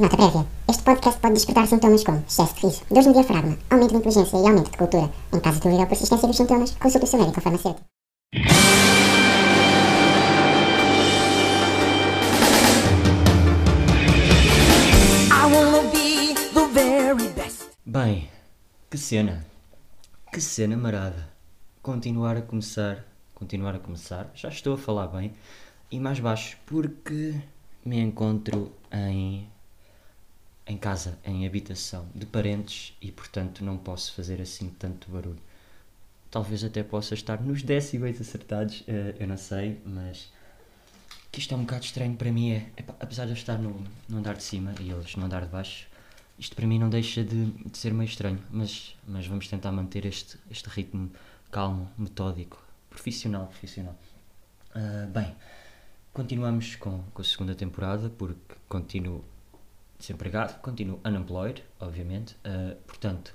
Nota prévia. Este podcast pode despertar sintomas como excesso de riso, dores no diafragma, aumento de inteligência e aumento de cultura. Em caso de dúvida ou persistência dos sintomas, consulte o seu médico ou farmacêutico. I wanna be the very best. Bem, que cena. Que cena marada. Continuar a começar, continuar a começar. Já estou a falar bem e mais baixo porque me encontro em em casa, em habitação de parentes e portanto não posso fazer assim tanto barulho. Talvez até possa estar nos decibéis acertados, eh, eu não sei, mas que isto é um bocado estranho para mim é, epá, apesar de eu estar no, no andar de cima e eles no andar de baixo, isto para mim não deixa de, de ser meio estranho, mas, mas vamos tentar manter este, este ritmo calmo, metódico, profissional, profissional. Ah, bem, continuamos com, com a segunda temporada porque continuo desempregado, continuo unemployed, obviamente, ah, portanto,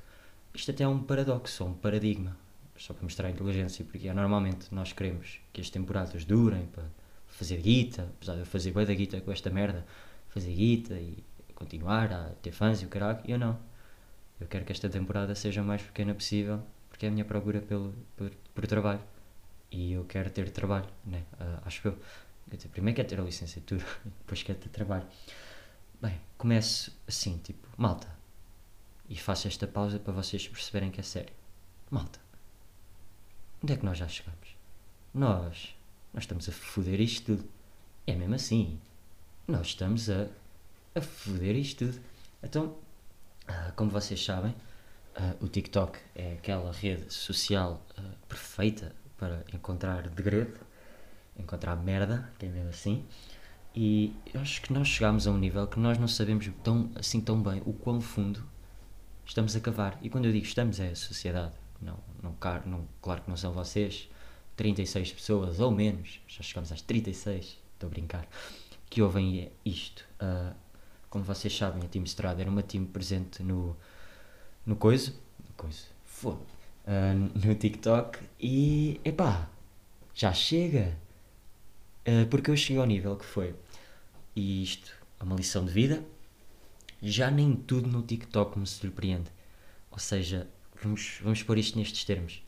isto até é um paradoxo, um paradigma, só para mostrar a inteligência, porque é, normalmente nós queremos que as temporadas durem para fazer guita, apesar de eu fazer bué da guita com esta merda, fazer guita e continuar a ter fãs e o caralho, eu não. Eu quero que esta temporada seja o mais pequena possível, porque é a minha procura pelo, por, por trabalho. E eu quero ter trabalho, né? Ah, acho eu. Primeiro quero ter a licenciatura, depois quero ter trabalho. Bem, começo assim, tipo, malta. E faço esta pausa para vocês perceberem que é sério. Malta, onde é que nós já chegamos? Nós, nós estamos a foder isto tudo. É mesmo assim. Nós estamos a, a foder isto tudo. Então, ah, como vocês sabem, ah, o TikTok é aquela rede social ah, perfeita para encontrar degredo, encontrar merda, que é mesmo assim. E eu acho que nós chegámos a um nível que nós não sabemos tão, assim tão bem o quão fundo estamos a cavar. E quando eu digo estamos, é a sociedade. Não, não, car- não, claro que não são vocês, 36 pessoas ou menos, já chegamos às 36, estou a brincar, que ouvem isto. Ah, como vocês sabem, a Team Estrada era uma team presente no, no Coiso, no Coiso, ah, no TikTok. E, epá, já chega. Ah, porque eu cheguei ao nível que foi, e isto é uma lição de vida, já nem tudo no TikTok me surpreende. Ou seja, vamos, vamos pôr isto nestes termos.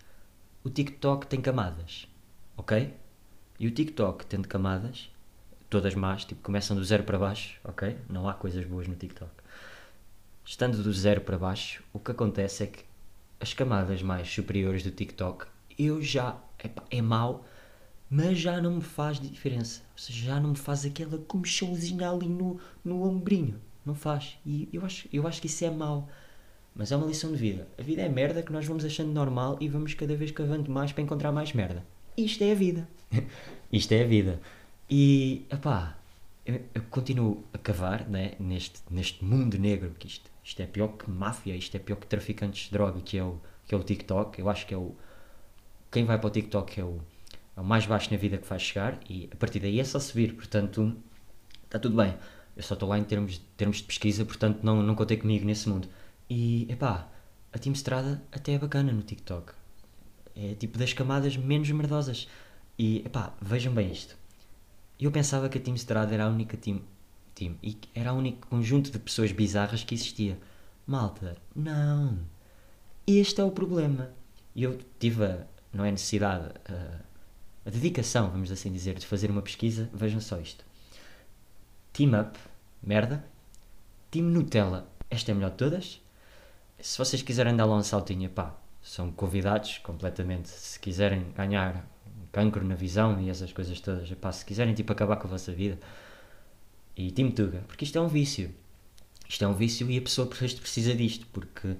O TikTok tem camadas, ok? E o TikTok tendo camadas, todas más, tipo, começam do zero para baixo, ok? Não há coisas boas no TikTok. Estando do zero para baixo, o que acontece é que as camadas mais superiores do TikTok, eu já, epá, é mau, mas já não me faz diferença. Ou seja, já não me faz aquela comichãozinha ali no, no ombrinho. Não faz. E eu acho, eu acho que isso é mau. Mas é uma lição de vida. A vida é merda que nós vamos achando normal e vamos cada vez cavando mais para encontrar mais merda. Isto é a vida. Isto é a vida. E, epá, eu, eu continuo a cavar né, neste, neste mundo negro, que isto, isto é pior que máfia, isto é pior que traficantes de droga, que é o, que é o TikTok. Eu acho que é o. Quem vai para o TikTok é o, é o mais baixo na vida que faz chegar e a partir daí é só subir. Portanto, está tudo bem. Eu só estou lá em termos, termos de pesquisa, portanto não, não contei comigo nesse mundo. E, epá, a Team Estrada até é bacana no TikTok. É tipo das camadas menos merdosas. E, epá, vejam bem isto. Eu pensava que a Team Estrada era a única team, team e era o único conjunto de pessoas bizarras que existia. Malta, não. Este é o problema. E eu tive a, não é necessidade, a dedicação, vamos assim dizer, de fazer uma pesquisa. Vejam só isto. Team Up, merda. Team Nutella, esta é a melhor de todas. Se vocês quiserem dar lá um saltinho, pá, são convidados completamente. Se quiserem ganhar cancro na visão e essas coisas todas, pá, se quiserem tipo acabar com a vossa vida. E Team Tuga, porque isto é um vício. Isto é um vício e a pessoa precisa disto, porque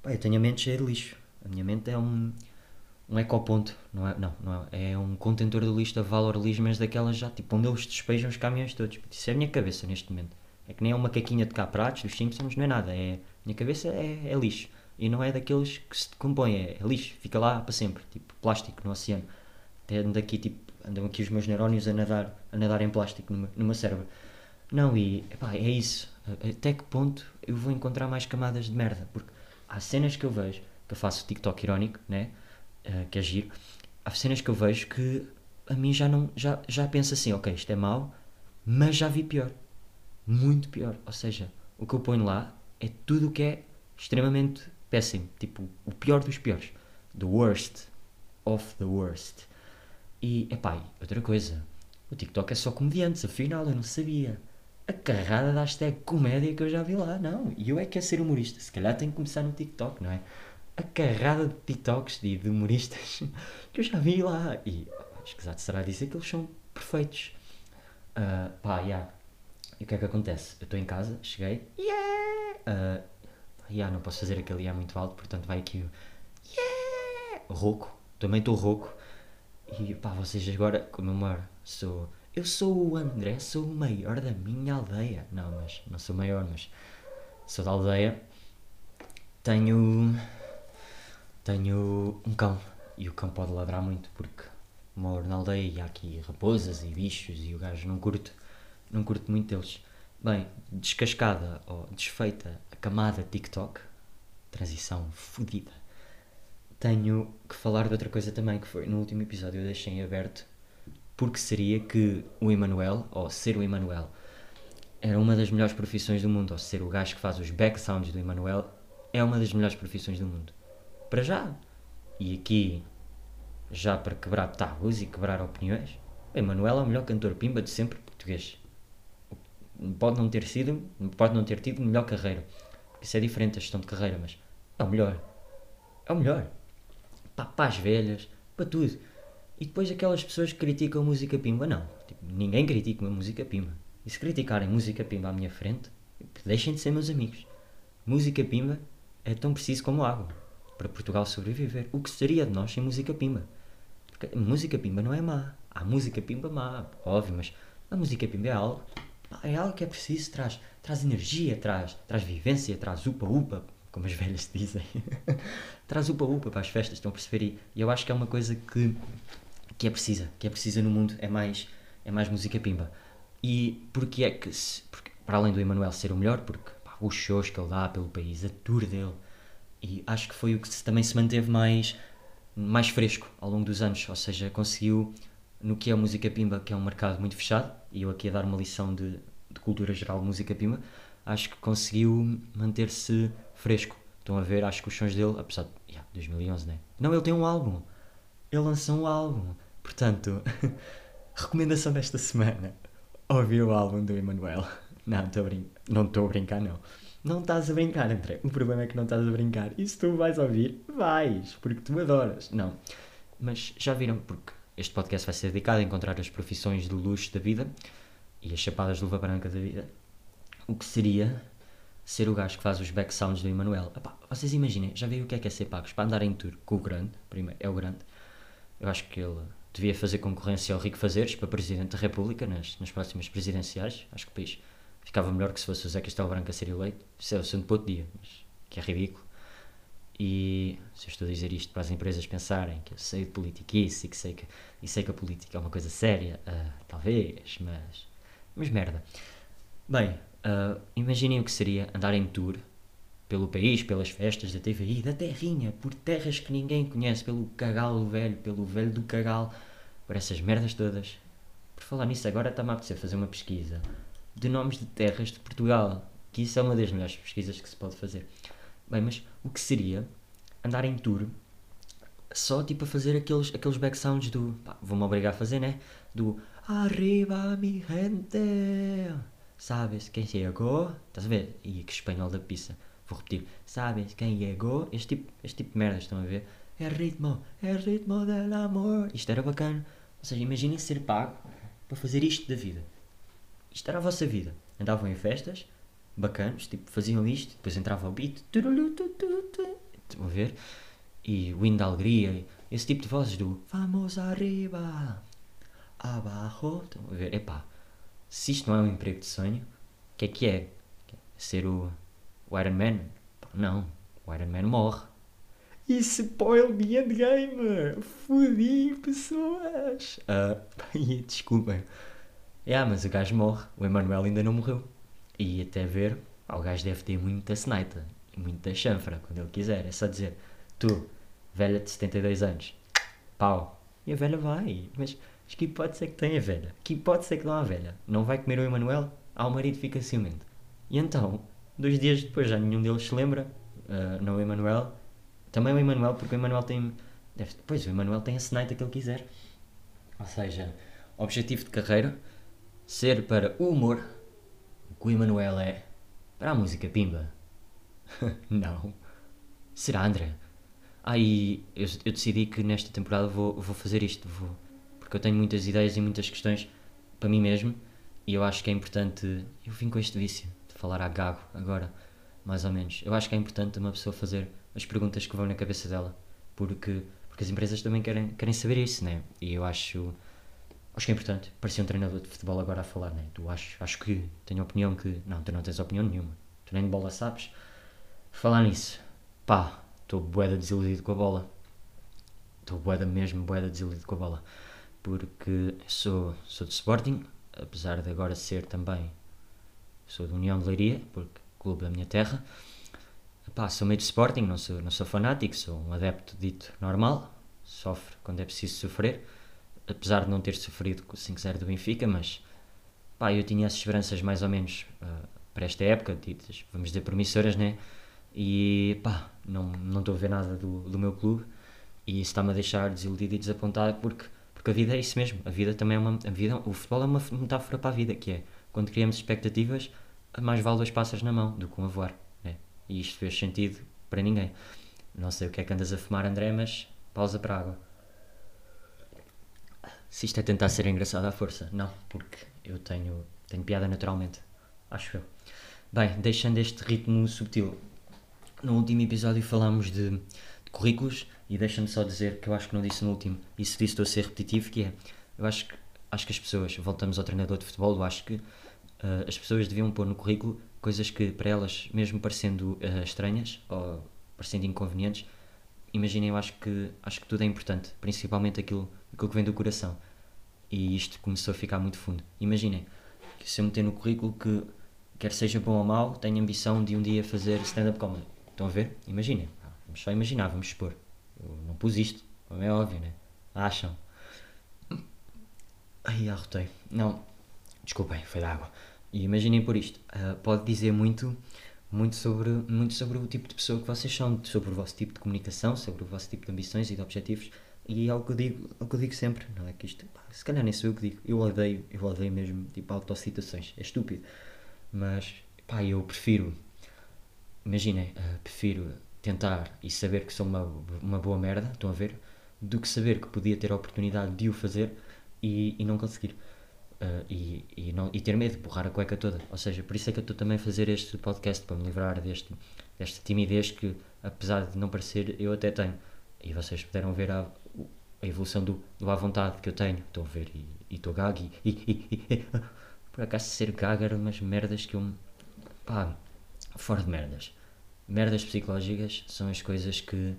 pá, eu tenho a mente cheia de lixo. A minha mente é um, um ecoponto, não é? Não, não é, é um contentor de lixo a valor lixo, mas daquelas já, tipo, onde eles despejam os caminhões todos. Isso é a minha cabeça neste momento. É que nem é uma caquinha de cá pratos dos Simpsons, não é nada. É, a minha cabeça é, é lixo. E não é daqueles que se decompõem, é, é lixo, fica lá para sempre, tipo plástico no oceano. Até ando aqui, tipo, andam aqui os meus neurónios a nadar, a nadar em plástico no meu cérebro. Não, e epá, é isso. Até que ponto eu vou encontrar mais camadas de merda? Porque há cenas que eu vejo, que eu faço TikTok irónico, né? Eh, que é giro. Há cenas que eu vejo que a mim já não. Já, já penso assim, ok, isto é mau, mas já vi pior. muito pior. Ou seja, o que eu ponho lá é tudo o que é extremamente péssimo. Tipo, o pior dos piores. The worst of the worst. E, epá, outra coisa. O TikTok é só comediantes, afinal, eu não sabia. A carrada da hashtag comédia que eu já vi lá, não. E eu é que quero ser humorista. Se calhar tenho que começar no TikTok, não é? A carrada de TikToks e de humoristas que eu já vi lá. E, escusado será dizer que eles são perfeitos. Ah, pá, yeah. E o que é que acontece? Eu estou em casa, cheguei, yeah! Ah, yeah, não posso fazer aquele yeah muito alto, portanto vai aqui o yeah! Rouco, também estou rouco. E pá, vocês agora, como eu moro, sou. Eu sou o André, sou o maior da minha aldeia. Não, mas não sou maior, mas sou da aldeia. Tenho. Tenho um cão. E o cão pode ladrar muito porque moro na aldeia e há aqui raposas e bichos e o gajo não curto, não curto muito deles. Bem, descascada ou desfeita a camada TikTok, transição fodida. Tenho que falar de outra coisa também que foi no último episódio eu deixei em aberto porque seria que o Emanuel, ou ser o Emanuel, era uma das melhores profissões do mundo, ou ser o gajo que faz os back sounds do Emanuel é uma das melhores profissões do mundo. Para já. E aqui, já para quebrar tabus e quebrar opiniões, o Emanuel é o melhor cantor pimba de sempre português. Pode não ter sido, pode não ter tido melhor carreira. Isso é diferente a gestão de carreira, mas é o melhor. É o melhor. Pá, para as velhas, para tudo. E depois aquelas pessoas que criticam música pimba, não. Tipo, ninguém critica uma música pimba. E se criticarem música pimba à minha frente, deixem de ser meus amigos. Música pimba é tão preciso como água para Portugal sobreviver. O que seria de nós sem música pimba? Porque música pimba não é má. Há música pimba má, óbvio, mas a música pimba é algo. É algo que é preciso, traz, traz energia, traz, traz vivência, traz upa-upa, como as velhas dizem. traz upa-upa para as festas, estão a perceber? E eu acho que é uma coisa que, que é precisa, que é precisa no mundo, é mais, é mais música pimba. E porque é que, se, porque, para além do Emanuel ser o melhor, porque pá, os shows que ele dá pelo país, a tour dele, e acho que foi o que também se manteve mais, mais fresco ao longo dos anos, ou seja, conseguiu no que é a música pimba, que é um mercado muito fechado, e eu aqui a dar uma lição de, de cultura geral de música pimba, acho que conseguiu manter-se fresco. Estão a ver, acho que os sons dele, apesar de yeah, 2011, né? Não, ele tem um álbum. Ele lançou um álbum. Portanto, recomendação desta semana: ouvir o álbum do Emanuel. Não, estou a brincar. Não estou a brincar, não. Não estás a brincar, André. O problema é que não estás a brincar. E se tu vais ouvir, vais, porque tu adoras. Não. Mas já viram, porque este podcast vai ser dedicado a encontrar as profissões do luxo da vida e as chapadas de luva branca da vida. O que seria ser o gajo que faz os back sounds do Emanuel? Vocês imaginem, já viram o que é que é ser pagos para andar em tour com o grande? Primeiro, é o grande. Eu acho que ele devia fazer concorrência ao Rico Fazeres para Presidente da República nas, nas próximas presidenciais. Acho que o país ficava melhor que se fosse o Zé Castelo Branco a ser eleito. Isso é o para outro dia, mas que é ridículo. E se eu estou a dizer isto para as empresas pensarem que eu sei de politiquice e que sei que, e sei que a política é uma coisa séria, ah, talvez, mas. Mas merda. Bem, ah, imaginem o que seria andar em tour pelo país, pelas festas da TVI, da terrinha, por terras que ninguém conhece, pelo cagal velho, pelo velho do cagal, por essas merdas todas. Por falar nisso, agora está-me a apetecer fazer uma pesquisa de nomes de terras de Portugal, que isso é uma das melhores pesquisas que se pode fazer. Bem, mas o que seria andar em tour só tipo a fazer aqueles, aqueles back sounds do. Vou-me obrigar a fazer, né? Do Arriba mi gente! Sabes quem chegou? Estás a ver? E que espanhol da pizza. Vou repetir. Sabes quem chegou? Este tipo, este tipo de merda, estão a ver? É ritmo, é ritmo del amor. Isto era bacana. Ou seja, imaginem ser pago para fazer isto da vida. Isto era a vossa vida. Andavam em festas, bacanos, tipo, faziam isto, depois entrava o beat, estão a ver? E o hino da alegria, esse tipo de vozes do Vamos arriba, abaixo, estão a ver? Epá, se isto não é um emprego de sonho, o que é que é? Ser o, o Iron Man? Não, o Iron Man morre. E spoil me endgame! Fodi pessoas! Ah, desculpem. É, mas o gajo morre. O Emanuel ainda não morreu. E até ver, ah, o gajo deve ter muita seneita e muita chanfra quando ele quiser. É só dizer, tu, velha de 72 anos, pau. E a velha vai. Mas, mas que hipótese é que tem a velha? Que hipótese é que não há velha? Não vai comer o Emanuel? ao marido fica ciumento. E então, dois dias depois já nenhum deles se lembra, uh, não o Emanuel, também o Emanuel, porque o Emanuel tem. Deve, pois, o Emanuel tem a seneita que ele quiser. Ou seja, objetivo de carreira, ser para o humor, o que o Emanuel é para a música pimba. não. Será, André? Aí ah, eu, eu, decidi que nesta temporada vou, vou fazer isto, vou, porque eu tenho muitas ideias e muitas questões para mim mesmo e eu acho que é importante. Eu vim com este vício de falar a gago agora, mais ou menos. Eu acho que é importante uma pessoa fazer as perguntas que vão na cabeça dela, porque, porque as empresas também querem, querem saber isso, né? E eu acho, acho que é importante. Parecia um treinador de futebol agora a falar, né? Tu acho, acho que tenho opinião que. Não, tu não tens opinião nenhuma. Tu nem de bola sabes. Falar nisso, pá, estou boeda desiludido com a bola. Estou boeda mesmo, boeda desiludido com a bola. Porque sou, sou de Sporting, apesar de agora ser também. Sou de União de Leiria, porque clube da minha terra. Epá, sou meio de Sporting, não sou, não sou fanático, sou um adepto dito normal, sofre quando é preciso sofrer, apesar de não ter sofrido o 5-0 do Benfica, mas pá, eu tinha as esperanças mais ou menos uh, para esta época, ditas, vamos dizer, promissoras, né? E pá, não estou a ver nada do, do meu clube e isso está-me a deixar desiludido e desapontado porque, porque a vida é isso mesmo. A vida também é uma. A vida, o futebol é uma metáfora para a vida, que é quando criamos expectativas, mais vale dois passas na mão do que um a voar. Né? E isto fez sentido para ninguém. Não sei o que é que andas a fumar, André, mas pausa para a água. Se isto é tentar ser engraçado à força, não, porque eu tenho, tenho piada naturalmente. Acho eu. Bem, deixando este ritmo subtil no último episódio falámos de, de currículos e deixa-me só dizer que eu acho que não disse no último, e se disse estou a ser repetitivo, que é, eu acho que, acho que as pessoas, voltamos ao treinador de futebol, eu acho que uh, as pessoas deviam pôr no currículo coisas que para elas, mesmo parecendo uh, estranhas ou parecendo inconvenientes, imaginem, eu acho que, acho que tudo é importante, principalmente aquilo, aquilo que vem do coração. E isto começou a ficar muito fundo. Imaginem, se eu meter no currículo que, quer seja bom ou mau, tenho ambição de um dia fazer stand-up comedy Estão a ver? Imaginem. Vamos só imaginar, vamos expor. Eu não pus isto, como é óbvio, né? Acham? Ai, arrotei. Não, desculpem, foi da água. E imaginem por isto. Uh, pode dizer muito, muito, sobre, muito sobre o tipo de pessoa que vocês são, sobre o vosso tipo de comunicação, sobre o vosso tipo de ambições e de objetivos. E é o que eu digo, é o que eu digo sempre, não é que isto, pá, se calhar nem sou eu que digo, eu odeio, eu odeio mesmo, tipo, autocitações, é estúpido. Mas, pá, eu prefiro imaginem, uh, prefiro tentar e saber que sou uma, uma boa merda, estão a ver, do que saber que podia ter a oportunidade de o fazer e, e não conseguir. Uh, e, e, não, e ter medo de borrar a cueca toda. Ou seja, por isso é que eu estou também a fazer este podcast para me livrar deste, desta timidez que, apesar de não parecer, eu até tenho. E vocês puderam ver a, a evolução do, do à vontade que eu tenho. Estão a ver, e estou gago. E, e, e, por acaso, ser gago era umas merdas que eu. pá, fora de merdas merdas psicológicas são as coisas que,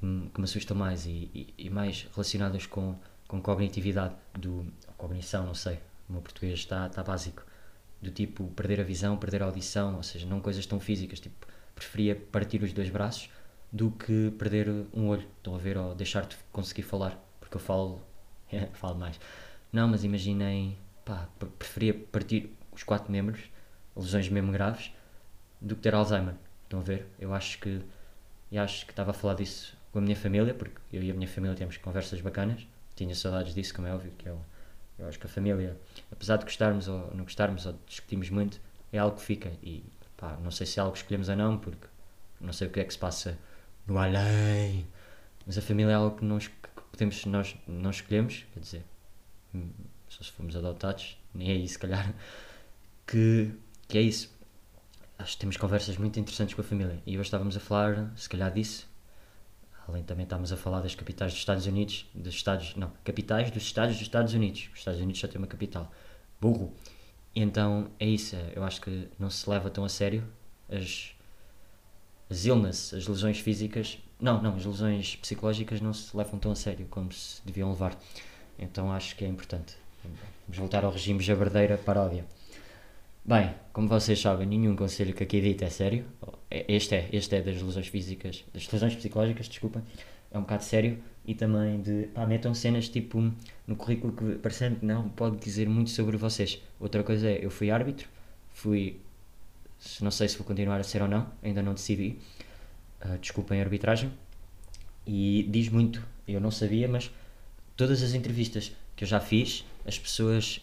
que me assustam mais e, e, e, mais relacionadas com, com cognitividade, do, cognição, não sei, o meu português está, está básico, do tipo perder a visão, perder a audição, ou seja, não coisas tão físicas, tipo, preferia partir os dois braços do que perder um olho, estão a ver, ou deixar de conseguir falar, porque eu falo, é, falo mais. Não, mas imaginem, pá, preferia partir os quatro membros, lesões mesmo graves, do que ter Alzheimer. Estão a ver? Eu acho que eu acho que estava a falar disso com a minha família, porque eu e a minha família temos conversas bacanas. Tinha saudades disso, como é óbvio, que eu, eu acho que a família, apesar de gostarmos ou não gostarmos ou discutirmos muito, é algo que fica. E pá, não sei se é algo que escolhemos ou não, porque não sei o que é que se passa no além. Mas a família é algo que nós que podemos, nós não escolhemos, quer dizer, hum, só se formos adotados, nem é isso, se calhar, que, que é isso acho que temos conversas muito interessantes com a família. E hoje estávamos a falar, se calhar disso, além também estávamos a falar das capitais dos Estados Unidos, dos Estados, não, capitais dos Estados dos Estados Unidos. Os Estados Unidos já têm uma capital. Burro. Então é isso, é, eu acho que não se leva tão a sério as, as illness, as lesões físicas, não, não, as lesões psicológicas não se levam tão a sério como se deviam levar. Então acho que é importante. Vamos voltar ao regime jabardeira paródia. Bem, como vocês sabem, nenhum conselho que aqui dito é sério. É, este é, este é das lesões físicas, das lesões psicológicas, desculpa. É um bocado sério e também de. pá, metam cenas tipo no currículo que parecendo que não pode dizer muito sobre vocês. Outra coisa é, eu fui árbitro, fui. Não sei se vou continuar a ser ou não, ainda não decidi. Uh, desculpem a arbitragem. E diz muito, eu não sabia, mas todas as entrevistas que eu já fiz, as pessoas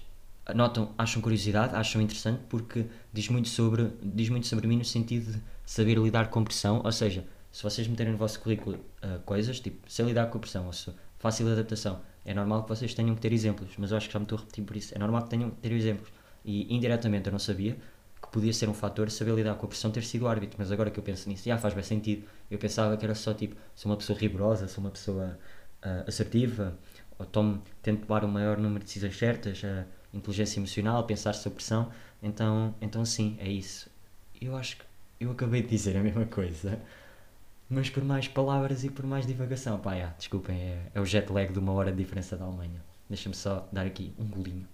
notam, acham curiosidade, acham interessante porque diz muito sobre, diz muito sobre mim no sentido de saber lidar com pressão, ou seja, se vocês meterem no vosso currículo uh, coisas, tipo, sei lidar com pressão, ou se fácil adaptação, é normal que vocês tenham que ter exemplos, mas eu acho que já me estou a repetir por isso, é normal que tenham que ter exemplos. E indiretamente eu não sabia que podia ser um fator saber lidar com a pressão ter sido árbitro, mas agora que eu penso nisso, já faz bem sentido. Eu pensava que era só tipo, sou uma pessoa rigorosa, sou uma pessoa uh, assertiva, ou tomo, tento tomar o maior número de decisões certas, uh, inteligência emocional, pensar sob pressão. Então, então sim, é isso. Eu acho que eu acabei de dizer a mesma coisa, mas por mais palavras e por mais divagação. Pá, yeah, desculpem, é, é o jet lag de uma hora de diferença da Alemanha. Deixa-me só dar aqui um golinho.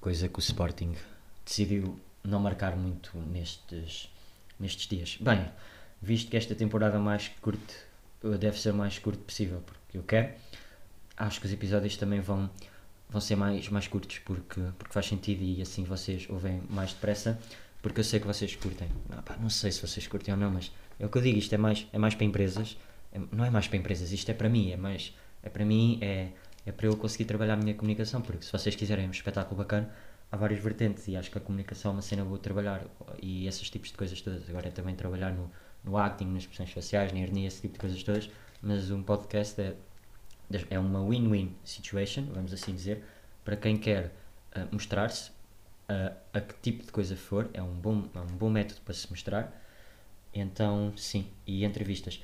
Coisa que o Sporting decidiu não marcar muito nestes, nestes dias. Bem, visto que esta temporada mais curta deve ser o mais curto possível, porque eu quero acho que os episódios também vão, vão ser mais, mais curtos porque, porque faz sentido e assim vocês ouvem mais depressa porque eu sei que vocês curtem. Não, pá, não sei se vocês curtem ou não, mas é o que eu digo, isto é mais, é mais para empresas, é, não é mais para empresas, isto é para mim, é mais, é para mim, é, é para eu conseguir trabalhar a minha comunicação, porque se vocês quiserem um espetáculo bacana, há várias vertentes e acho que a comunicação é uma cena boa de trabalhar e esses tipos de coisas todas. Agora é também trabalhar no, no acting, nas expressões faciais, na ironia, esse tipo de coisas todas, mas um podcast é é uma win-win situation, vamos assim dizer, para quem quer uh, mostrar-se uh, a que tipo de coisa for, é um bom, é um bom método para se mostrar. Então, sim, e entrevistas.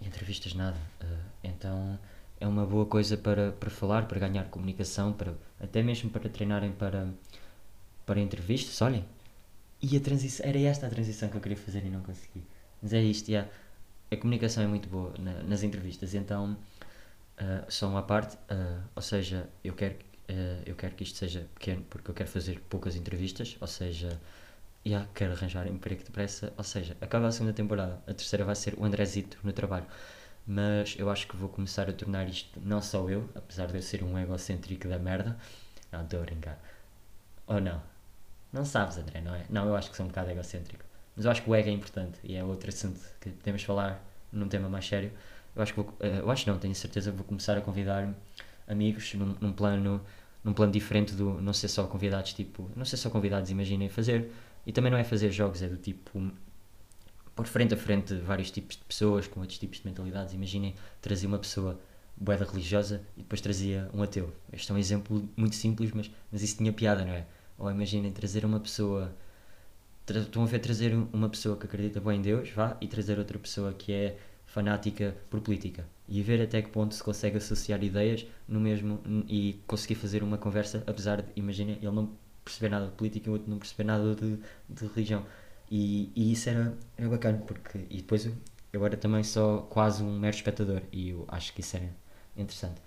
Entrevistas nada. Uh, então é uma boa coisa para, para falar, para ganhar comunicação, para, até mesmo para treinarem para, para entrevistas. Olhem, e a transição, era esta a transição que eu queria fazer e não consegui. Mas é isto, yeah. a comunicação é muito boa na, nas entrevistas, então uh, só uma parte, uh, ou seja, eu quero, uh, eu quero que isto seja pequeno porque eu quero fazer poucas entrevistas, ou seja, yeah, quero arranjar emprego depressa, ou seja, acaba a segunda temporada, a terceira vai ser o Andrezito no trabalho, mas eu acho que vou começar a tornar isto não só eu, apesar de eu ser um egocêntrico da merda, não, estou a brincar, ou não, não sabes André, não é? Não, eu acho que sou um bocado egocêntrico, mas eu acho que o ego é importante e é outro assunto que podemos falar num tema mais sério, eu acho que vou, eh, eu acho não, tenho certeza que vou começar a convidar amigos num, num, plano num plano diferente do não ser só convidados tipo, não ser só convidados, imaginem fazer, e também não é fazer jogos, é do tipo por frente a frente vários tipos de pessoas com outros tipos de mentalidades, imaginem trazer uma pessoa boeda religiosa e depois trazia um ateu. Este é um exemplo muito simples, mas, mas isso tinha piada, não é? Ou imaginem trazer uma pessoa estão a ver trazer uma pessoa que acredita bem em Deus, vá, e trazer outra pessoa que é fanática por política e ver até que ponto se consegue associar ideias no mesmo e conseguir fazer uma conversa, apesar de, imagina, ele não perceber nada de política e o outro não perceber nada de, de religião. E, e, isso era, era bacana, porque e depois eu, eu era também só quase um mero espectador e eu acho que isso era interessante.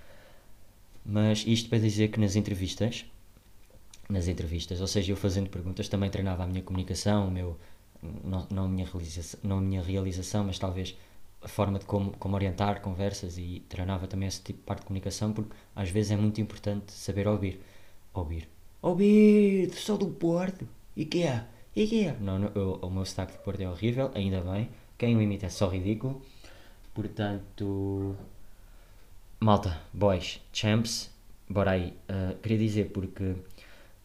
Mas isto para dizer que nas entrevistas, nas entrevistas, ou seja, eu fazendo perguntas também treinava a minha comunicação, o meu, não, não, a minha realização, não a minha realização, mas talvez a forma de como, como orientar conversas e treinava também esse tipo de parte de comunicação, porque às vezes é muito importante saber ouvir. Ouvir. Ouvir! Sou do Porto! E que é? E que é? Não, não eu, o meu sotaque de Porto é horrível, ainda bem. Quem o imita é só ridículo. Portanto. Malta, boys, champs, bora aí. Uh, queria dizer porque.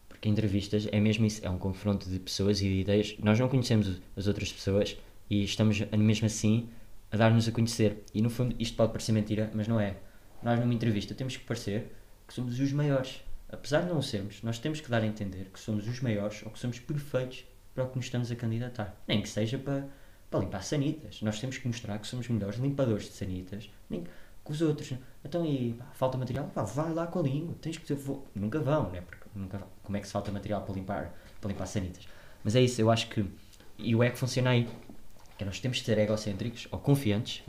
Porque entrevistas é mesmo isso, é um confronto de pessoas e de ideias. Nós não conhecemos as outras pessoas e estamos mesmo assim a dar-nos a conhecer. E no fundo, isto pode parecer mentira, mas não é. Nós, numa entrevista, temos que parecer que somos os maiores. Apesar de não sermos, nós temos que dar a entender que somos os maiores ou que somos perfeitos para o que nos estamos a candidatar. Nem que seja para, para limpar sanitas. Nós temos que mostrar que somos melhores limpadores de sanitas nem que os outros. Então, e pá, falta material? Pá, vai lá com a língua. Tens que ter. Nunca vão, né? Porque nunca Como é que se falta material para limpar, para limpar sanitas? Mas é isso, eu acho que. E o é que funciona aí que nós temos de ser egocêntricos ou confiantes,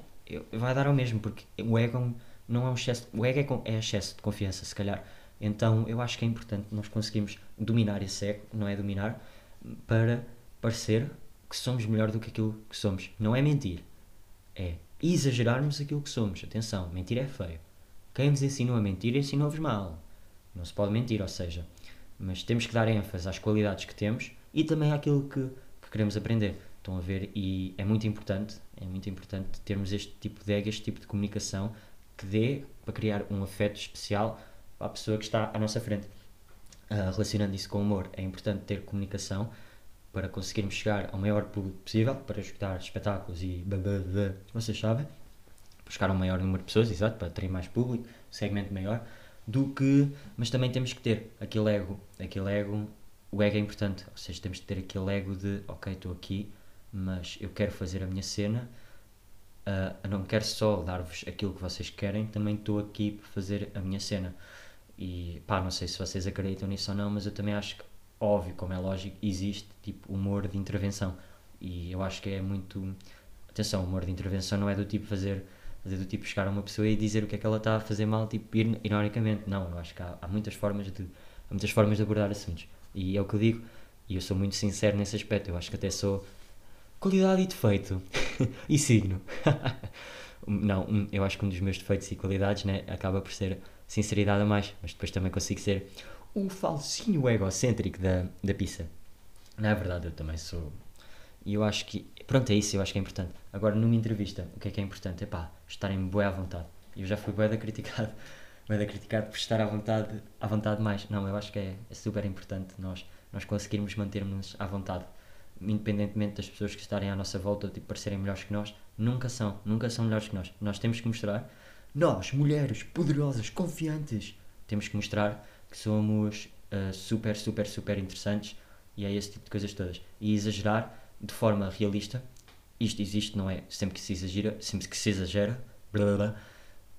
vai dar ao mesmo, porque o ego não é um excesso, o ego é, é excesso de confiança, se calhar. Então eu acho que é importante nós conseguirmos dominar esse ego, não é dominar, para parecer que somos melhor do que aquilo que somos. Não é mentir, é exagerarmos aquilo que somos. Atenção, mentir é feio. Quem vos ensinou a mentir ensinou-vos mal. Não se pode mentir, ou seja, mas temos que dar ênfase às qualidades que temos e também àquilo que, que queremos aprender. Estão a ver? E é muito importante, é muito importante termos este tipo de ego, este tipo de comunicação que dê para criar um afeto especial a pessoa que está à nossa frente. Uh, relacionando isso com o humor, é importante ter comunicação para conseguirmos chegar ao maior público possível, para escutar espetáculos e blá, vocês sabem, para chegar ao maior número de pessoas, exato, para ter mais público, segmento maior, do que, mas também temos que ter aquele ego, aquele ego, o ego é importante, ou seja, temos que ter aquele ego de, ok, estou aqui, mas eu quero fazer a minha cena, uh, não quero só dar-vos aquilo que vocês querem, também estou aqui para fazer a minha cena. E pá, não sei se vocês acreditam nisso ou não, mas eu também acho que óbvio, como é lógico, existe tipo humor de intervenção. E eu acho que é muito. Atenção, humor de intervenção não é do tipo fazer, fazer do tipo chegar a uma pessoa e dizer o que é que ela está a fazer mal, tipo, ironicamente. Não, eu acho que há, há muitas formas de há muitas formas de abordar assuntos. E é o que eu digo, e eu sou muito sincero nesse aspecto. Eu acho que até sou qualidade e defeito. e signo. não, eu acho que um dos meus defeitos e qualidades né, acaba por ser sinceridade a mais, mas depois também consigo ser o falsinho egocêntrico da, da pizza. Não é verdade, eu também sou. E eu acho que. Pronto, é isso, eu acho que é importante. Agora, numa entrevista, o que é que é importante? É pá, estarem bué à vontade. Eu já fui bué da criticado, bué da criticado por estar à vontade, à vontade mais. Não, eu acho que é, é super importante nós, nós conseguirmos manter-nos à vontade. Independentemente das pessoas que estarem à nossa volta, tipo, parecerem melhores que nós, nunca são, nunca são melhores que nós. Nós temos que mostrar, nós, mulheres poderosas, confiantes, temos que mostrar que somos uh, super, super, super interessantes e é esse tipo de coisas todas. E exagerar de forma realista, isto existe, não é? Sempre que se exagera, sempre que se exagera, blá, blá, blá,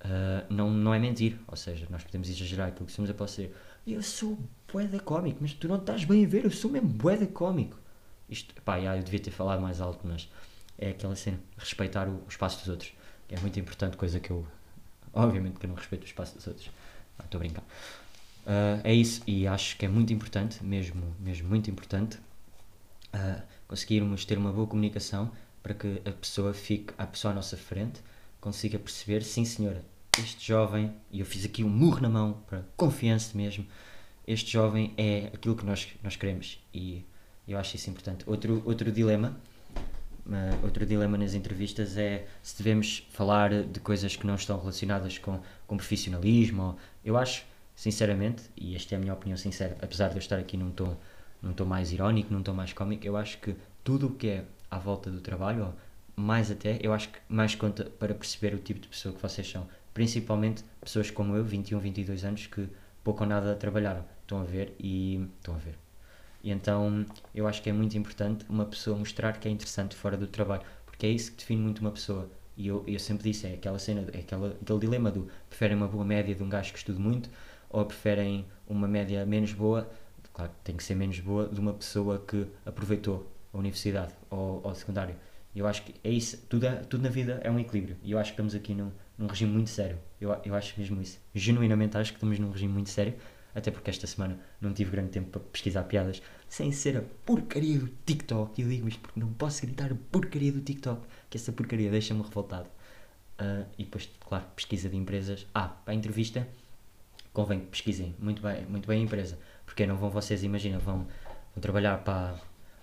uh, não, não é mentir. Ou seja, nós podemos exagerar aquilo que somos a ser. Eu sou boeda cómico, mas tu não estás bem a ver, eu sou mesmo boeda cómico. Isto, pá, já, eu devia ter falado mais alto, mas é aquela cena, respeitar o, o espaço dos outros. É muito importante, coisa que eu. Obviamente que eu não respeito o espaço dos outros. Estou a brincar. Uh, é isso, e acho que é muito importante, mesmo, mesmo muito importante, uh, conseguirmos ter uma boa comunicação para que a pessoa fique, a pessoa à nossa frente, consiga perceber, sim senhora, este jovem, e eu fiz aqui um murro na mão para confiança mesmo, este jovem é aquilo que nós, nós queremos e eu acho isso importante. Outro, outro dilema, uh, outro dilema nas entrevistas é se devemos falar de coisas que não estão relacionadas com, com profissionalismo. Ou, eu acho sinceramente, e esta é a minha opinião sincera, apesar de eu estar aqui num tom, num tom mais irónico, num tom mais cómico, eu acho que tudo o que é à volta do trabalho, ou mais até, eu acho que mais conta para perceber o tipo de pessoa que vocês são. Principalmente pessoas como eu, 21, 22 anos, que pouco ou nada trabalharam. Estão a ver e. Estão a ver. E então eu acho que é muito importante uma pessoa mostrar que é interessante fora do trabalho, porque é isso que define muito uma pessoa. E eu, eu sempre disse, é aquela cena, é aquela, aquele dilema do preferem uma boa média de um gajo que estude muito ou preferem uma média menos boa, claro que tem que ser menos boa, de uma pessoa que aproveitou a universidade ou, o secundário. Eu acho que é isso, tudo, é, tudo na vida é um equilíbrio e eu acho que estamos aqui num, num regime muito sério. Eu, eu acho mesmo isso. Genuinamente acho que estamos num regime muito sério, até porque esta semana não tive grande tempo para pesquisar piadas sem ser a porcaria do TikTok. E digo isto porque não posso gritar a porcaria do TikTok, que essa porcaria deixa-me revoltado. Uh, e depois, claro, pesquisa de empresas. Ah, para a entrevista convém que pesquisem muito bem, muito bem a empresa, porque não vão vocês, imagina, vão, vão trabalhar para,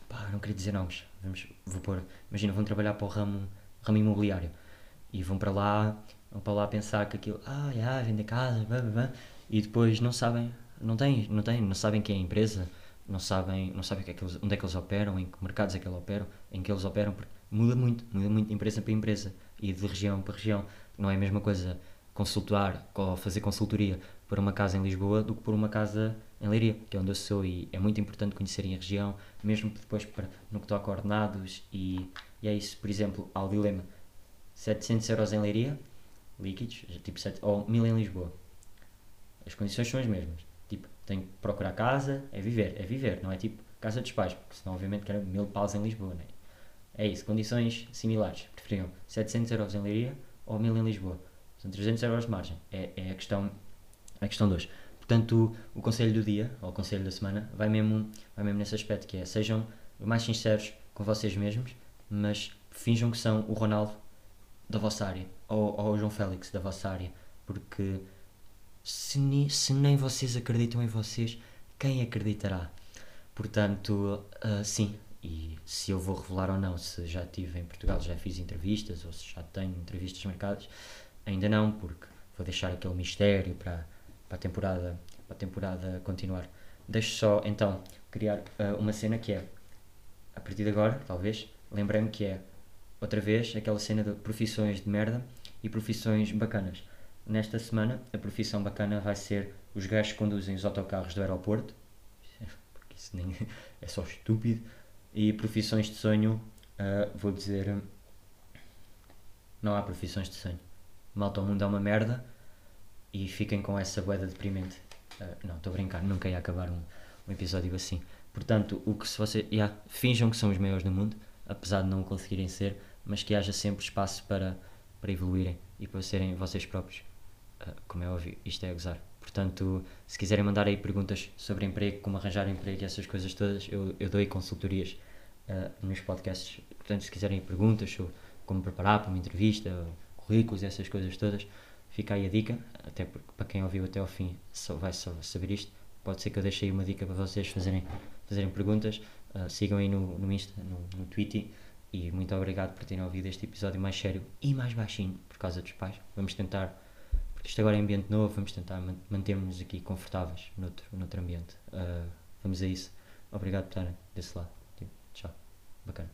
para, não queria dizer nomes, vamos, vou pôr, imagina, vão trabalhar para o ramo, ramo imobiliário e vão para lá, vão para lá pensar que aquilo, ah, yeah, vender casa, blá, blá, blá, e depois não sabem, não têm, não têm, não sabem quem é a empresa, não sabem, não sabem que é que eles, onde é que eles operam, em que mercados é que eles operam, em que eles operam, porque muda muito, muda muito de empresa para empresa e de região para região, não é a mesma coisa consultar ou fazer consultoria por uma casa em Lisboa do que por uma casa em Leiria, que é onde eu sou, e é muito importante conhecerem a região, mesmo depois para, no que toca a ordenados, e, e é isso, por exemplo, ao dilema, 700 euros em Leiria, líquidos, tipo 7, ou 1000 em Lisboa. As condições são as mesmas. Tenho que procurar casa, é viver, é viver, não é tipo casa de pais, porque senão obviamente quero 1000 paus em Lisboa, né? É isso, condições similares. Preferiam 700 euros em Leiria ou 1000 em Lisboa. São 300 euros de margem. É, é a questão a questão 2. Portanto, o, o conselho do dia, ou o conselho da semana, vai mesmo, vai mesmo nesse aspecto, que é sejam mais sinceros com vocês mesmos, mas finjam que são o Ronaldo da vossa área, ou, ou o João Félix da vossa área, porque se, ni, se nem vocês acreditam em vocês, quem acreditará? Portanto, uh, sim, e se eu vou revelar ou não, se já estive em Portugal, já fiz entrevistas ou se já tenho entrevistas marcadas, ainda não, porque vou deixar aquele mistério para, para, a, temporada, para a temporada continuar. Deixo só então criar uh, uma cena que é, a partir de agora, talvez, lembrei-me que é outra vez aquela cena de profissões de merda e profissões bacanas. Nesta semana, a profissão bacana vai ser os gajos que conduzem os autocarros do aeroporto, porque isso nem é só estúpido, e profissões de sonho, uh, vou dizer. Não há profissões de sonho. Malta, o mundo é uma merda e fiquem com essa boeda deprimente. Uh, não, estou a brincar, nunca ia acabar um, um, episódio assim. Portanto, o que se você. Yeah, finjam que são os maiores do mundo, apesar de não conseguirem ser, mas que haja sempre espaço para, para evoluírem e para serem vocês próprios. Uh, como é óbvio, isto é a gozar. Portanto, se quiserem mandar aí perguntas sobre emprego, como arranjar emprego e essas coisas todas, eu, eu dou aí consultorias uh, nos podcasts. Portanto, se quiserem perguntas sobre como preparar para uma entrevista, currículos, essas coisas todas, fica aí a dica. Até porque, para quem ouviu até ao fim, só vai só saber isto. Pode ser que eu deixe aí uma dica para vocês fazerem, fazerem perguntas. Uh, sigam aí no, no Insta, no, no Twitter. E muito obrigado por terem ouvido este episódio mais sério e mais baixinho por causa dos pais. Vamos tentar isto agora é ambiente novo, vamos tentar manter-nos aqui confortáveis noutro, noutro ambiente. Uh, vamos a isso. Obrigado por estarem desse lado. Tchau. Bacana.